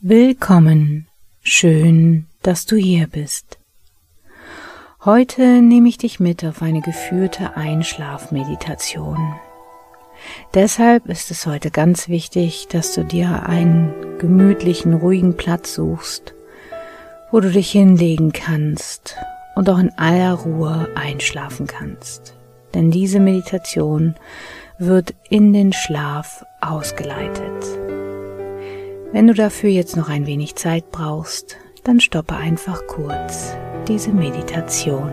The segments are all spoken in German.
Willkommen, schön, dass du hier bist. Heute nehme ich dich mit auf eine geführte Einschlafmeditation. Deshalb ist es heute ganz wichtig, dass du dir einen gemütlichen, ruhigen Platz suchst, wo du dich hinlegen kannst und auch in aller Ruhe einschlafen kannst. Denn diese Meditation wird in den Schlaf ausgeleitet. Wenn du dafür jetzt noch ein wenig Zeit brauchst, dann stoppe einfach kurz diese Meditation.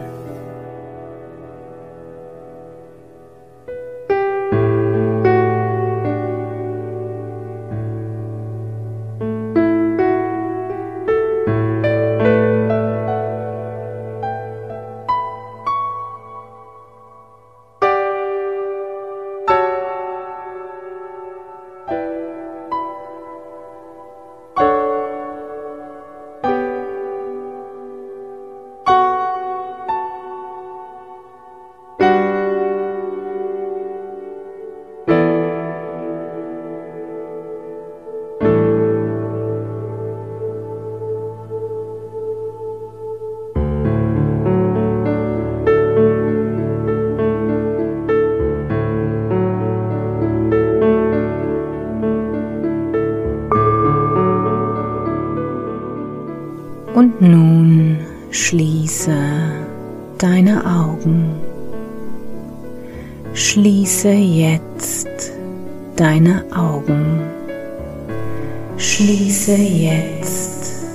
Schließe jetzt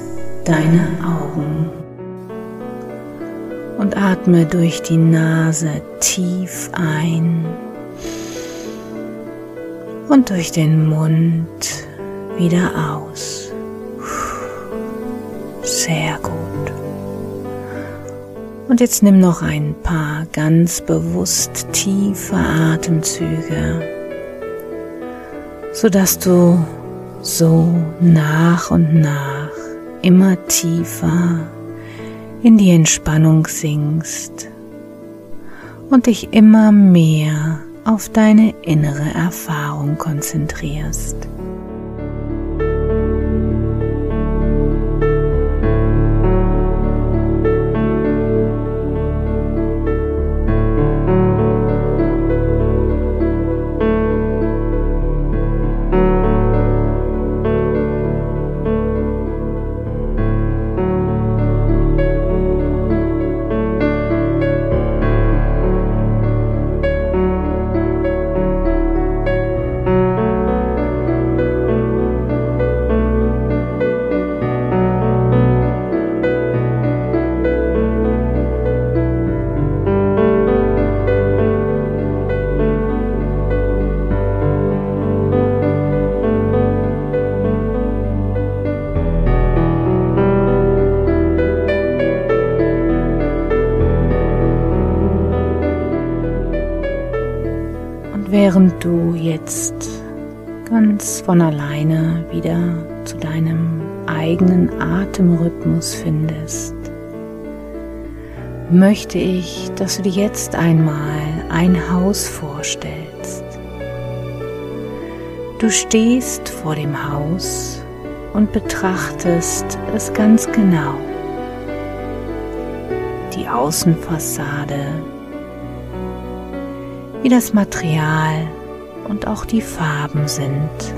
deine Augen. Und atme durch die Nase tief ein und durch den Mund wieder aus. Sehr gut. Und jetzt nimm noch ein paar ganz bewusst tiefe Atemzüge, sodass du so nach und nach immer tiefer in die Entspannung sinkst und dich immer mehr auf deine innere Erfahrung konzentrierst. Möchte ich, dass du dir jetzt einmal ein Haus vorstellst. Du stehst vor dem Haus und betrachtest es ganz genau. Die Außenfassade wie das Material und auch die Farben sind.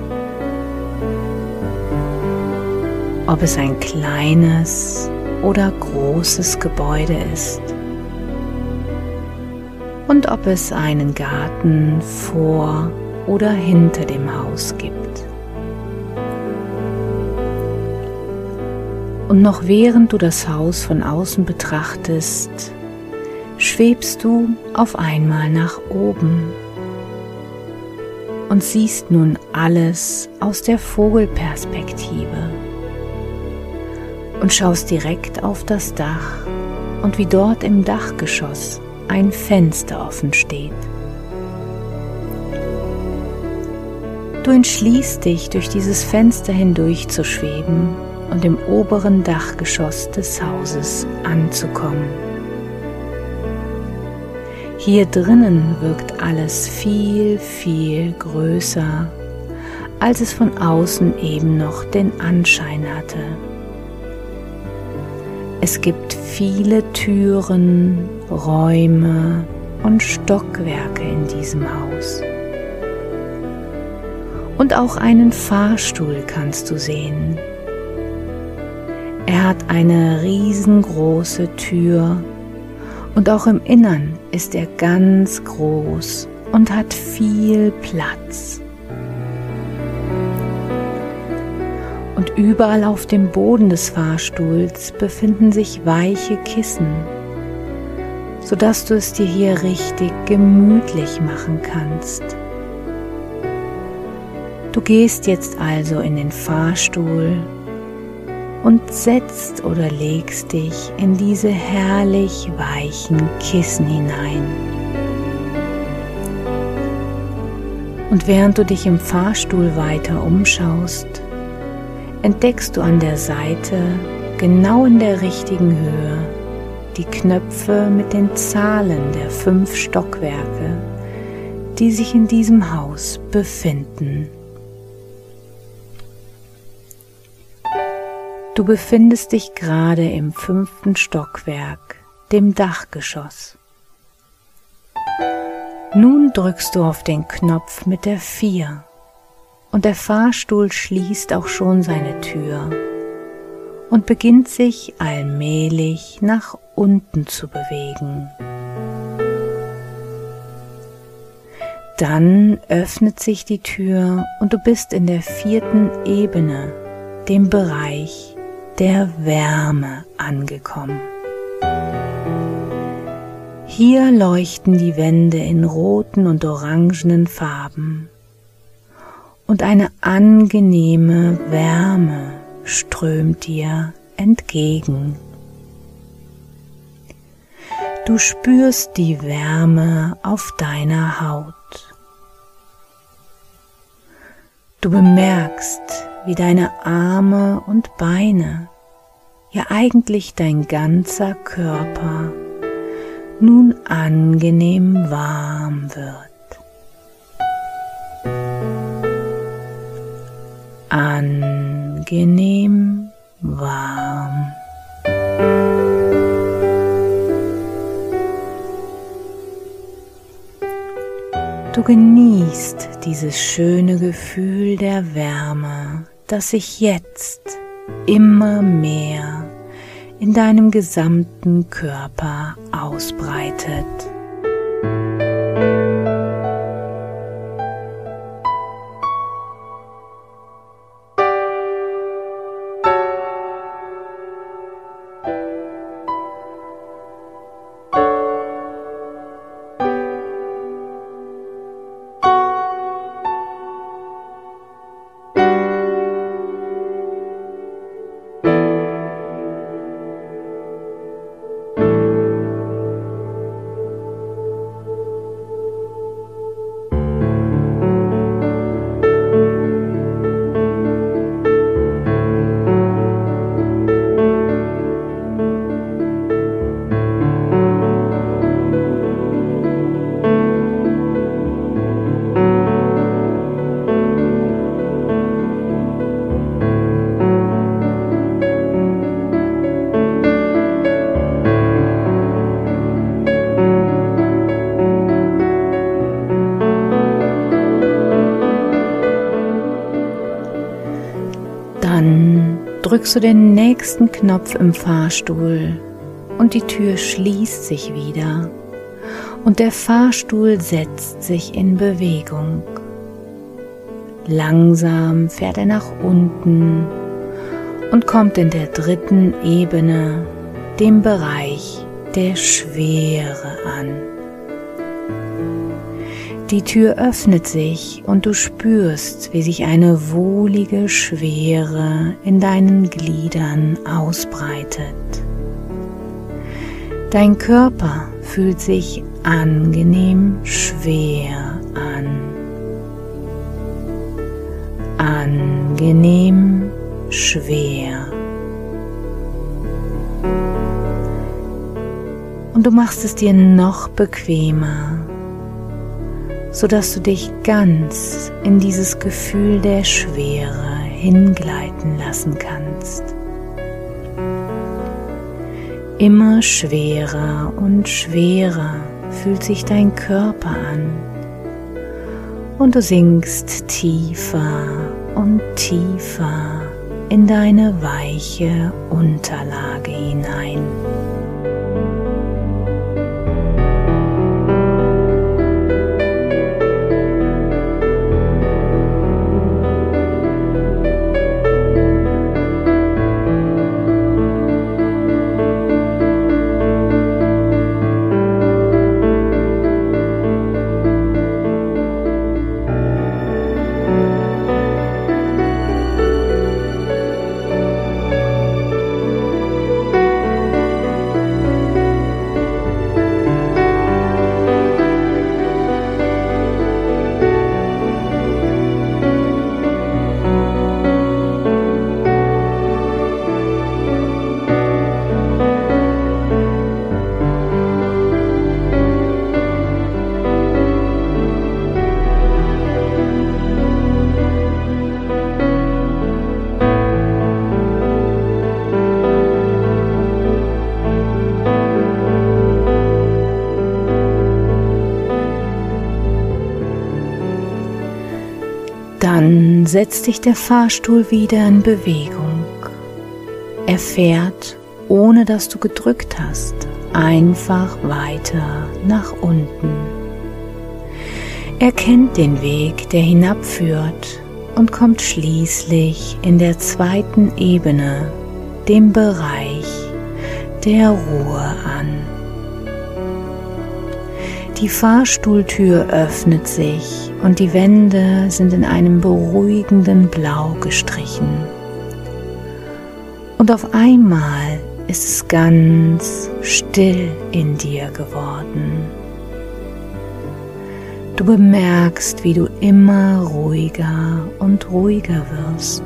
Ob es ein kleines oder großes Gebäude ist. Und ob es einen Garten vor oder hinter dem Haus gibt. Und noch während du das Haus von außen betrachtest, schwebst du auf einmal nach oben und siehst nun alles aus der Vogelperspektive und schaust direkt auf das Dach und wie dort im Dachgeschoss ein Fenster offen steht. Du entschließt dich, durch dieses Fenster hindurch zu schweben und im oberen Dachgeschoss des Hauses anzukommen. Hier drinnen wirkt alles viel, viel größer, als es von außen eben noch den Anschein hatte. Es gibt viele Türen, Räume und Stockwerke in diesem Haus. Und auch einen Fahrstuhl kannst du sehen. Er hat eine riesengroße Tür und auch im Innern ist er ganz groß und hat viel Platz. Und überall auf dem Boden des Fahrstuhls befinden sich weiche Kissen, sodass du es dir hier richtig gemütlich machen kannst. Du gehst jetzt also in den Fahrstuhl und setzt oder legst dich in diese herrlich weichen Kissen hinein. Und während du dich im Fahrstuhl weiter umschaust, entdeckst du an der Seite, genau in der richtigen Höhe, die Knöpfe mit den Zahlen der fünf Stockwerke, die sich in diesem Haus befinden. Du befindest dich gerade im fünften Stockwerk, dem Dachgeschoss. Nun drückst du auf den Knopf mit der 4 und der Fahrstuhl schließt auch schon seine Tür und beginnt sich allmählich nach unten zu bewegen. Dann öffnet sich die Tür und du bist in der vierten Ebene, dem Bereich der Wärme angekommen. Hier leuchten die Wände in roten und orangenen Farben und eine angenehme Wärme strömt dir entgegen. Du spürst die Wärme auf deiner Haut. Du bemerkst, wie deine Arme und Beine, ja eigentlich dein ganzer Körper nun angenehm warm wird. Angenehm warm. Du genießt dieses schöne Gefühl der Wärme, das sich jetzt immer mehr in deinem gesamten Körper ausbreitet. Drückst du den nächsten Knopf im Fahrstuhl und die Tür schließt sich wieder und der Fahrstuhl setzt sich in Bewegung. Langsam fährt er nach unten und kommt in der dritten Ebene, dem Bereich der Schwere an. Die Tür öffnet sich und du spürst, wie sich eine wohlige Schwere in deinen Gliedern ausbreitet. Dein Körper fühlt sich angenehm schwer an. Angenehm schwer. Und du machst es dir noch bequemer, sodass du dich ganz in dieses Gefühl der Schwere hingleiten lassen kannst. Immer schwerer und schwerer fühlt sich dein Körper an und du sinkst tiefer und tiefer in deine weiche Unterlage hinein. Setzt sich der Fahrstuhl wieder in Bewegung. Er fährt, ohne dass du gedrückt hast, einfach weiter nach unten. Er kennt den Weg, der hinabführt und kommt schließlich in der zweiten Ebene, dem Bereich der Ruhe an. Die Fahrstuhltür öffnet sich und die Wände sind in einem beruhigenden Blau gestrichen. Und auf einmal ist es ganz still in dir geworden. Du bemerkst, wie du immer ruhiger und ruhiger wirst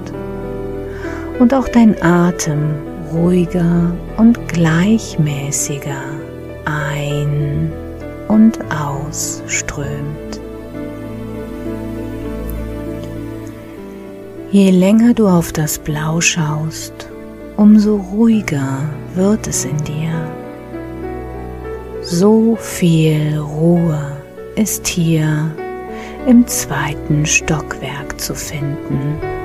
und auch dein Atem ruhiger und gleichmäßiger ein und ausströmt. Je länger du auf das Blau schaust, umso ruhiger wird es in dir. So viel Ruhe ist hier im zweiten Stockwerk zu finden.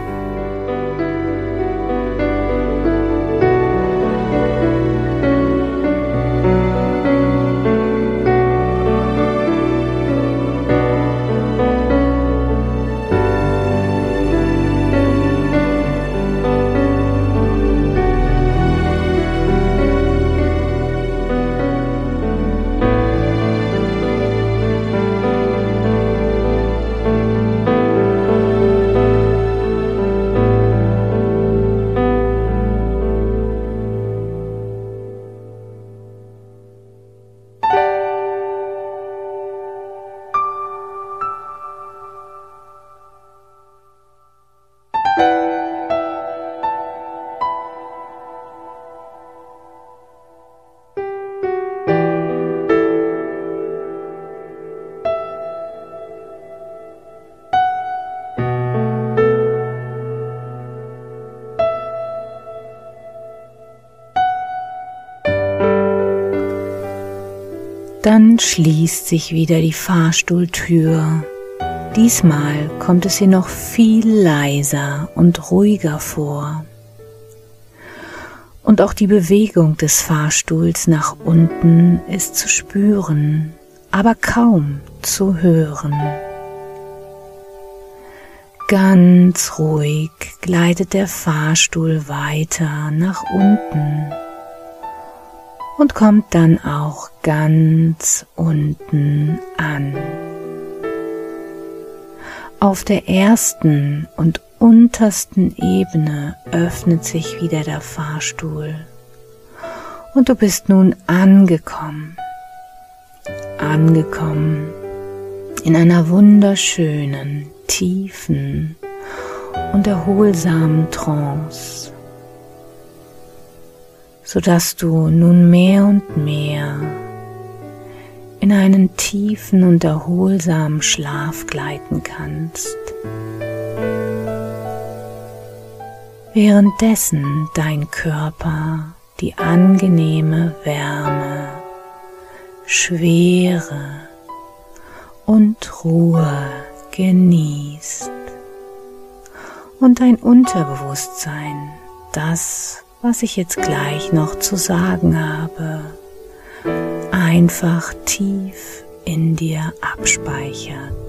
Schließt sich wieder die Fahrstuhltür. Diesmal kommt es ihr noch viel leiser und ruhiger vor. Und auch die Bewegung des Fahrstuhls nach unten ist zu spüren, aber kaum zu hören. Ganz ruhig gleitet der Fahrstuhl weiter nach unten und kommt dann auch ganz unten an. Auf der ersten und untersten Ebene öffnet sich wieder der Fahrstuhl. Und du bist nun angekommen, angekommen in einer wunderschönen, tiefen und erholsamen Trance sodass du nun mehr und mehr in einen tiefen und erholsamen Schlaf gleiten kannst. Währenddessen dein Körper die angenehme Wärme, Schwere und Ruhe genießt und dein Unterbewusstsein das, was ich jetzt gleich noch zu sagen habe, einfach tief in dir abspeichert.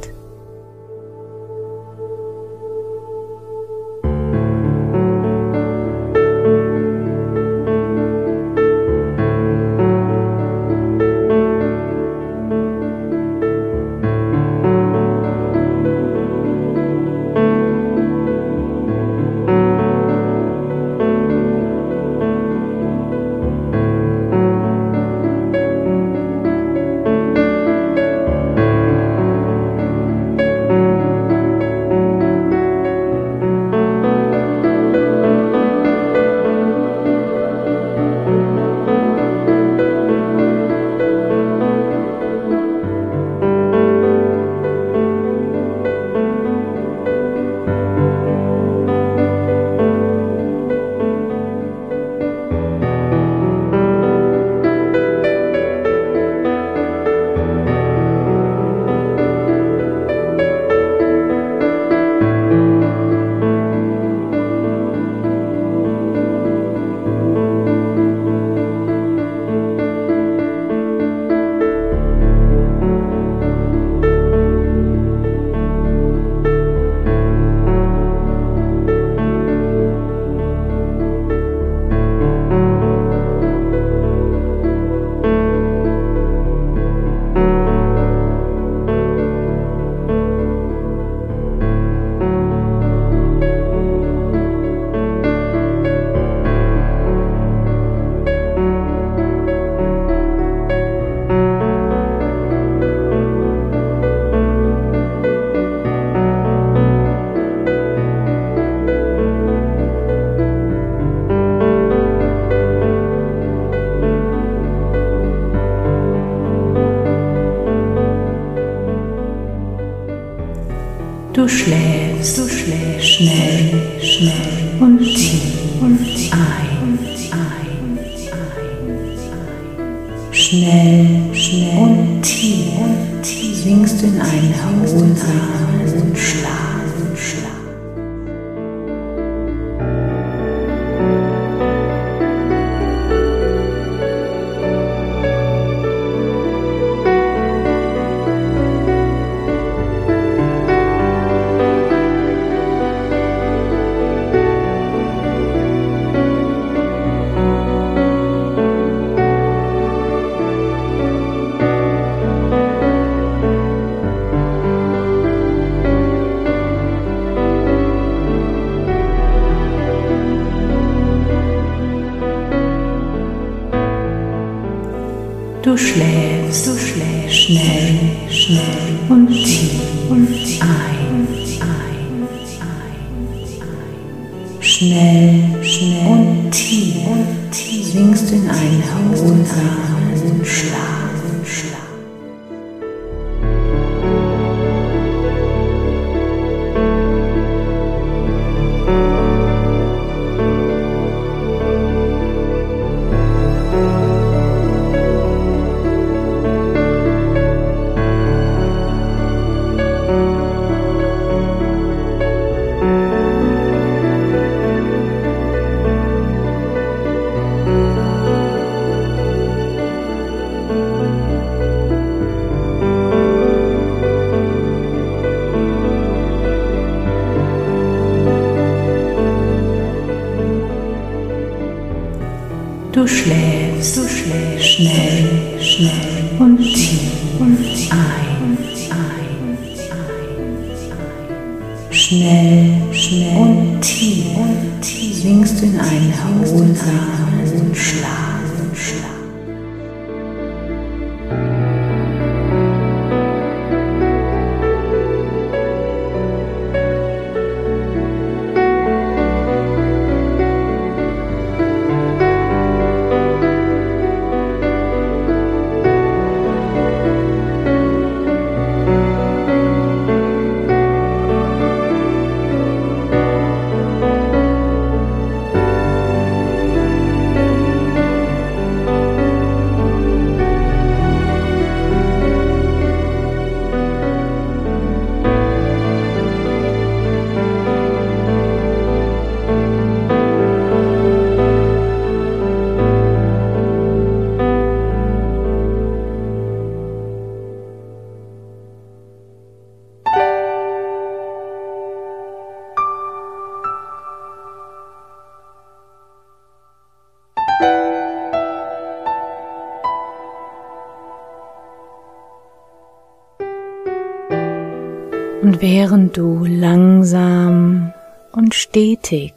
Und während du langsam und stetig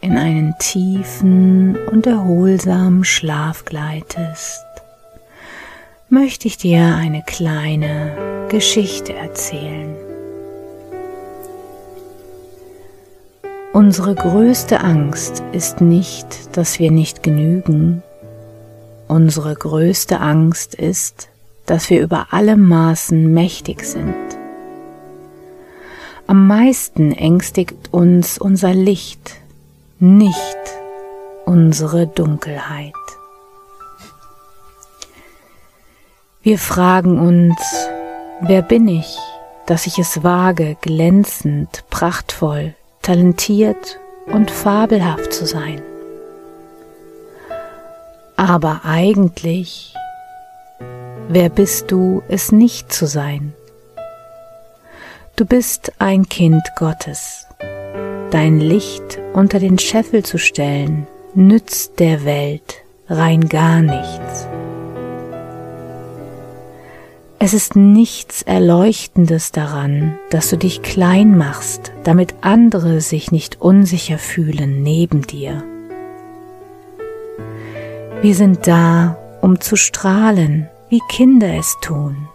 in einen tiefen und erholsamen Schlaf gleitest, möchte ich dir eine kleine Geschichte erzählen. Unsere größte Angst ist nicht, dass wir nicht genügen. Unsere größte Angst ist, dass wir über alle Maßen mächtig sind. Am meisten ängstigt uns unser Licht, nicht unsere Dunkelheit. Wir fragen uns, wer bin ich, dass ich es wage, glänzend, prachtvoll, talentiert und fabelhaft zu sein. Aber eigentlich, wer bist du, es nicht zu sein? Du bist ein Kind Gottes. Dein Licht unter den Scheffel zu stellen, nützt der Welt rein gar nichts. Es ist nichts Erleuchtendes daran, dass du dich klein machst, damit andere sich nicht unsicher fühlen neben dir. Wir sind da, um zu strahlen, wie Kinder es tun.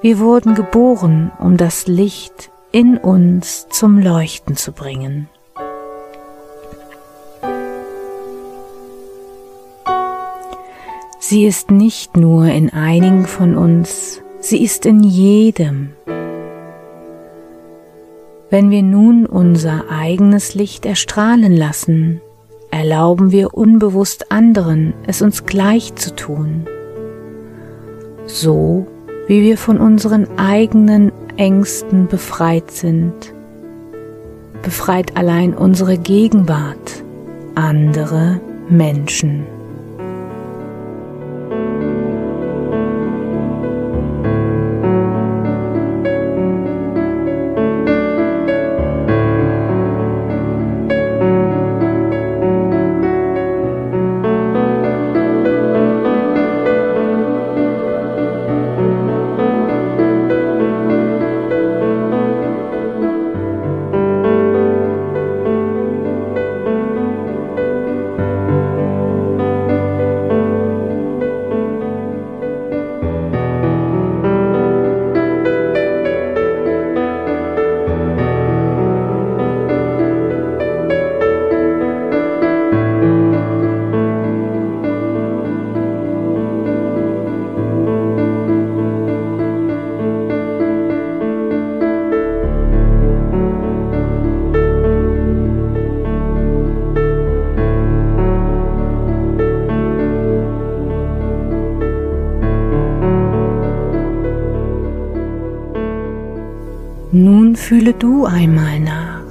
Wir wurden geboren, um das Licht in uns zum Leuchten zu bringen. Sie ist nicht nur in einigen von uns, sie ist in jedem. Wenn wir nun unser eigenes Licht erstrahlen lassen, erlauben wir unbewusst anderen, es uns gleich zu tun. So wie wir von unseren eigenen Ängsten befreit sind, befreit allein unsere Gegenwart andere Menschen. Fühle du einmal nach,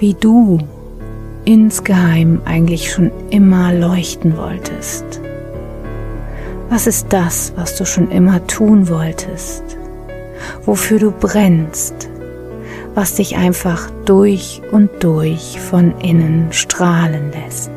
wie du insgeheim eigentlich schon immer leuchten wolltest. Was ist das, was du schon immer tun wolltest? Wofür du brennst? Was dich einfach durch und durch von innen strahlen lässt?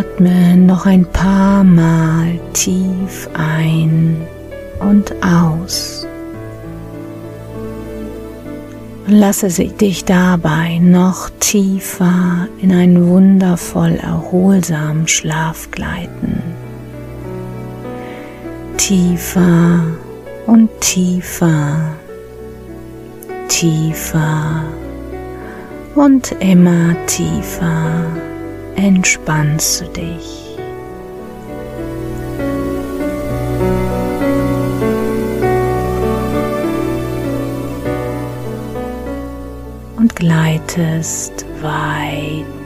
Atme noch ein paar Mal tief ein und aus. Lasse dich dabei noch tiefer in einen wundervoll erholsamen Schlaf gleiten. Tiefer und tiefer, tiefer und immer tiefer entspannst du dich. Und gleitest weit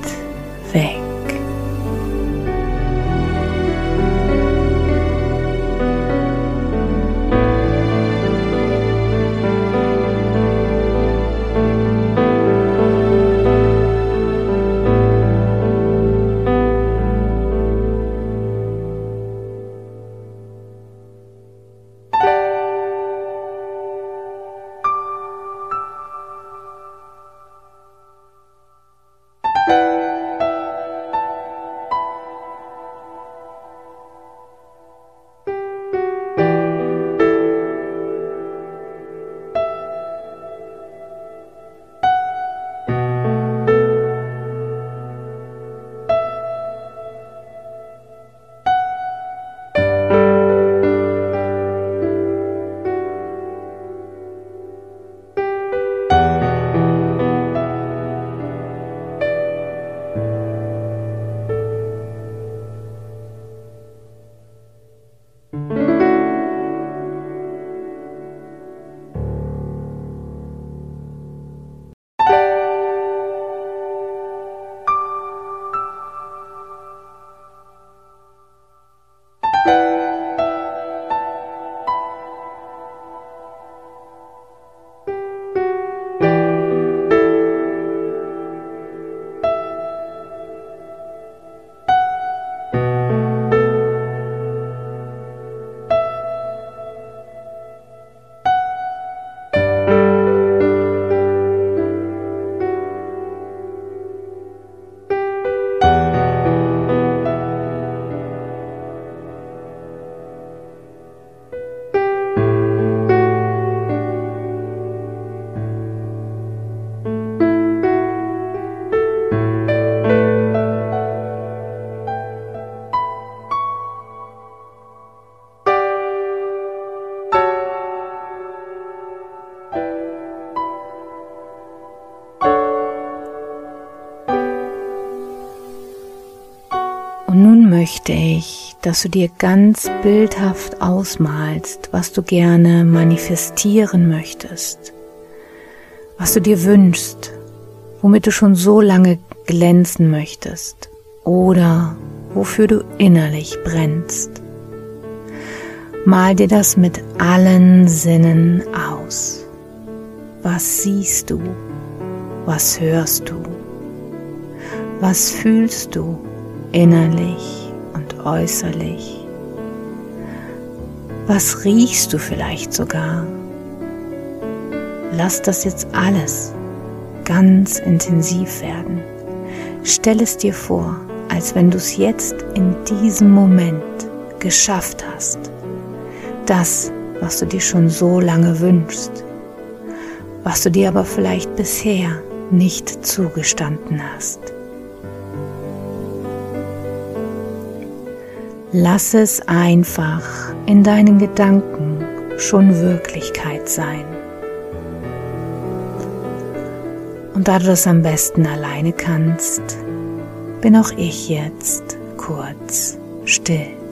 dass du dir ganz bildhaft ausmalst, was du gerne manifestieren möchtest, was du dir wünschst, womit du schon so lange glänzen möchtest oder wofür du innerlich brennst. Mal dir das mit allen Sinnen aus. Was siehst du? Was hörst du? Was fühlst du innerlich? Äußerlich? Was riechst du vielleicht sogar? Lass das jetzt alles ganz intensiv werden. Stell es dir vor, als wenn du es jetzt in diesem Moment geschafft hast. Das, was du dir schon so lange wünschst, was du dir aber vielleicht bisher nicht zugestanden hast. Lass es einfach in deinen Gedanken schon Wirklichkeit sein. Und da du das am besten alleine kannst, bin auch ich jetzt kurz still.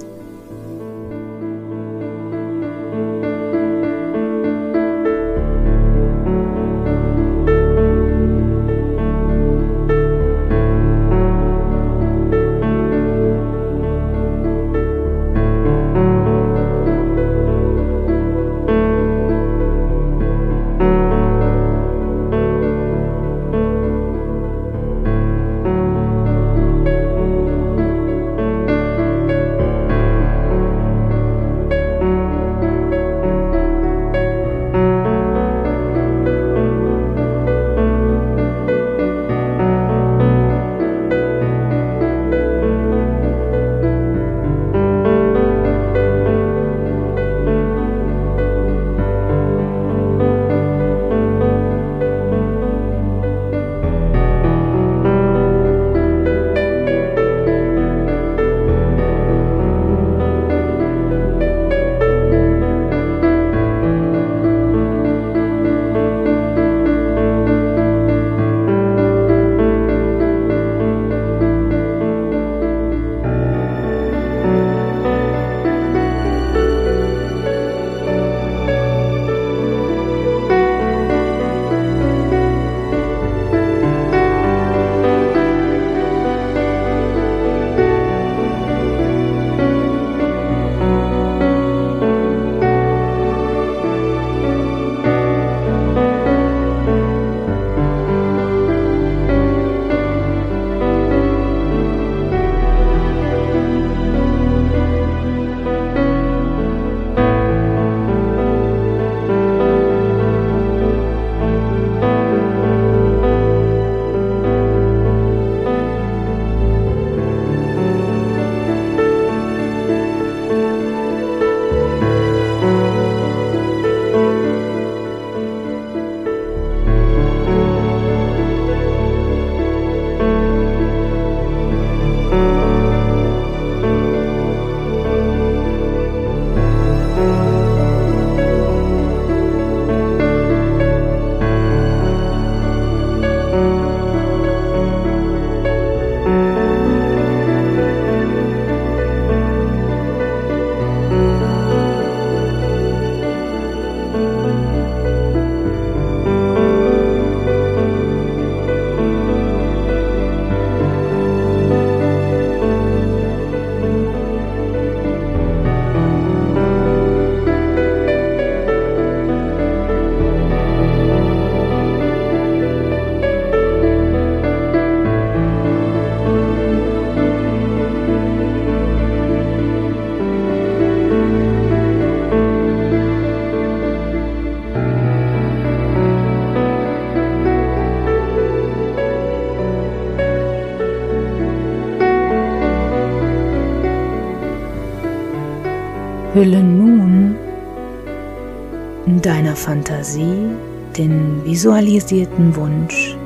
Deiner Fantasie den visualisierten Wunsch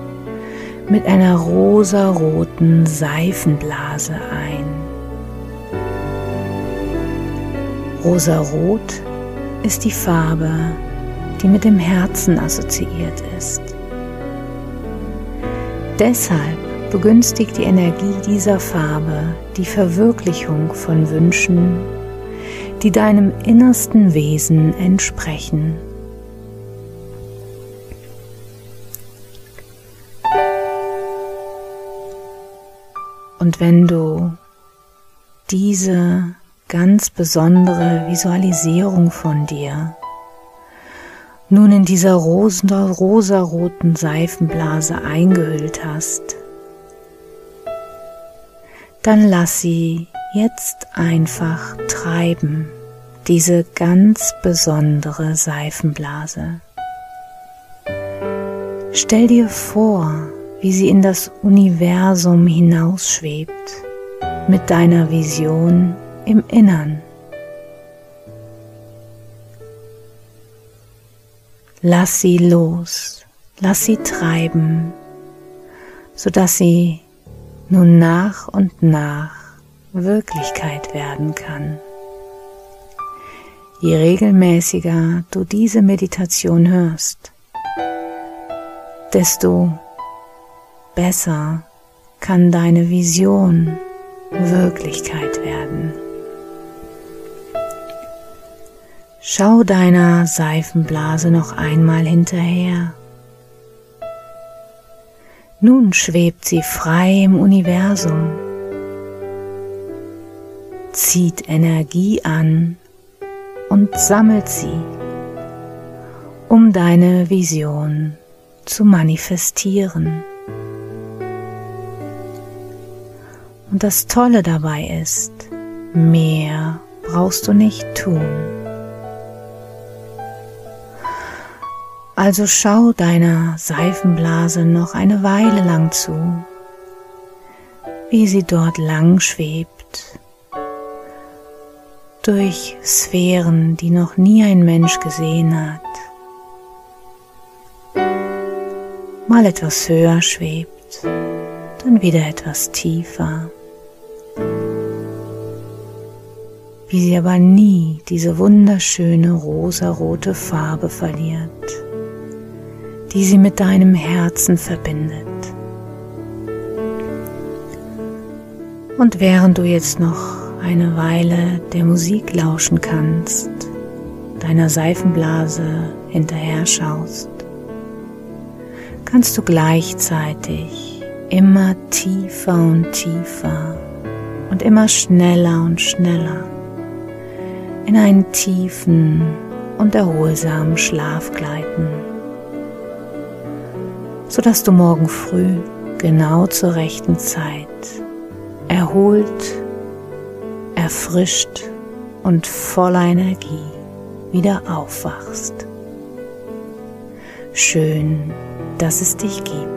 mit einer rosaroten Seifenblase ein. Rosarot ist die Farbe, die mit dem Herzen assoziiert ist. Deshalb begünstigt die Energie dieser Farbe die Verwirklichung von Wünschen, die deinem innersten Wesen entsprechen. Und wenn du diese ganz besondere Visualisierung von dir nun in dieser rosa, rosaroten Seifenblase eingehüllt hast, dann lass sie jetzt einfach treiben, diese ganz besondere Seifenblase. Stell dir vor, wie sie in das Universum hinausschwebt, mit deiner Vision im Innern. Lass sie los, lass sie treiben, sodass sie nun nach und nach Wirklichkeit werden kann. Je regelmäßiger du diese Meditation hörst, desto besser kann deine Vision Wirklichkeit werden. Schau deiner Seifenblase noch einmal hinterher. Nun schwebt sie frei im Universum, zieht Energie an und sammelt sie, um deine Vision zu manifestieren. Und das Tolle dabei ist, mehr brauchst du nicht tun. Also schau deiner Seifenblase noch eine Weile lang zu, wie sie dort lang schwebt, durch Sphären, die noch nie ein Mensch gesehen hat. Mal etwas höher schwebt, dann wieder etwas tiefer. Wie sie aber nie diese wunderschöne rosarote Farbe verliert die sie mit deinem Herzen verbindet. Und während du jetzt noch eine Weile der Musik lauschen kannst, deiner Seifenblase hinterher schaust, kannst du gleichzeitig immer tiefer und tiefer und immer schneller und schneller in einen tiefen und erholsamen Schlaf gleiten sodass du morgen früh genau zur rechten Zeit erholt, erfrischt und voller Energie wieder aufwachst. Schön, dass es dich gibt.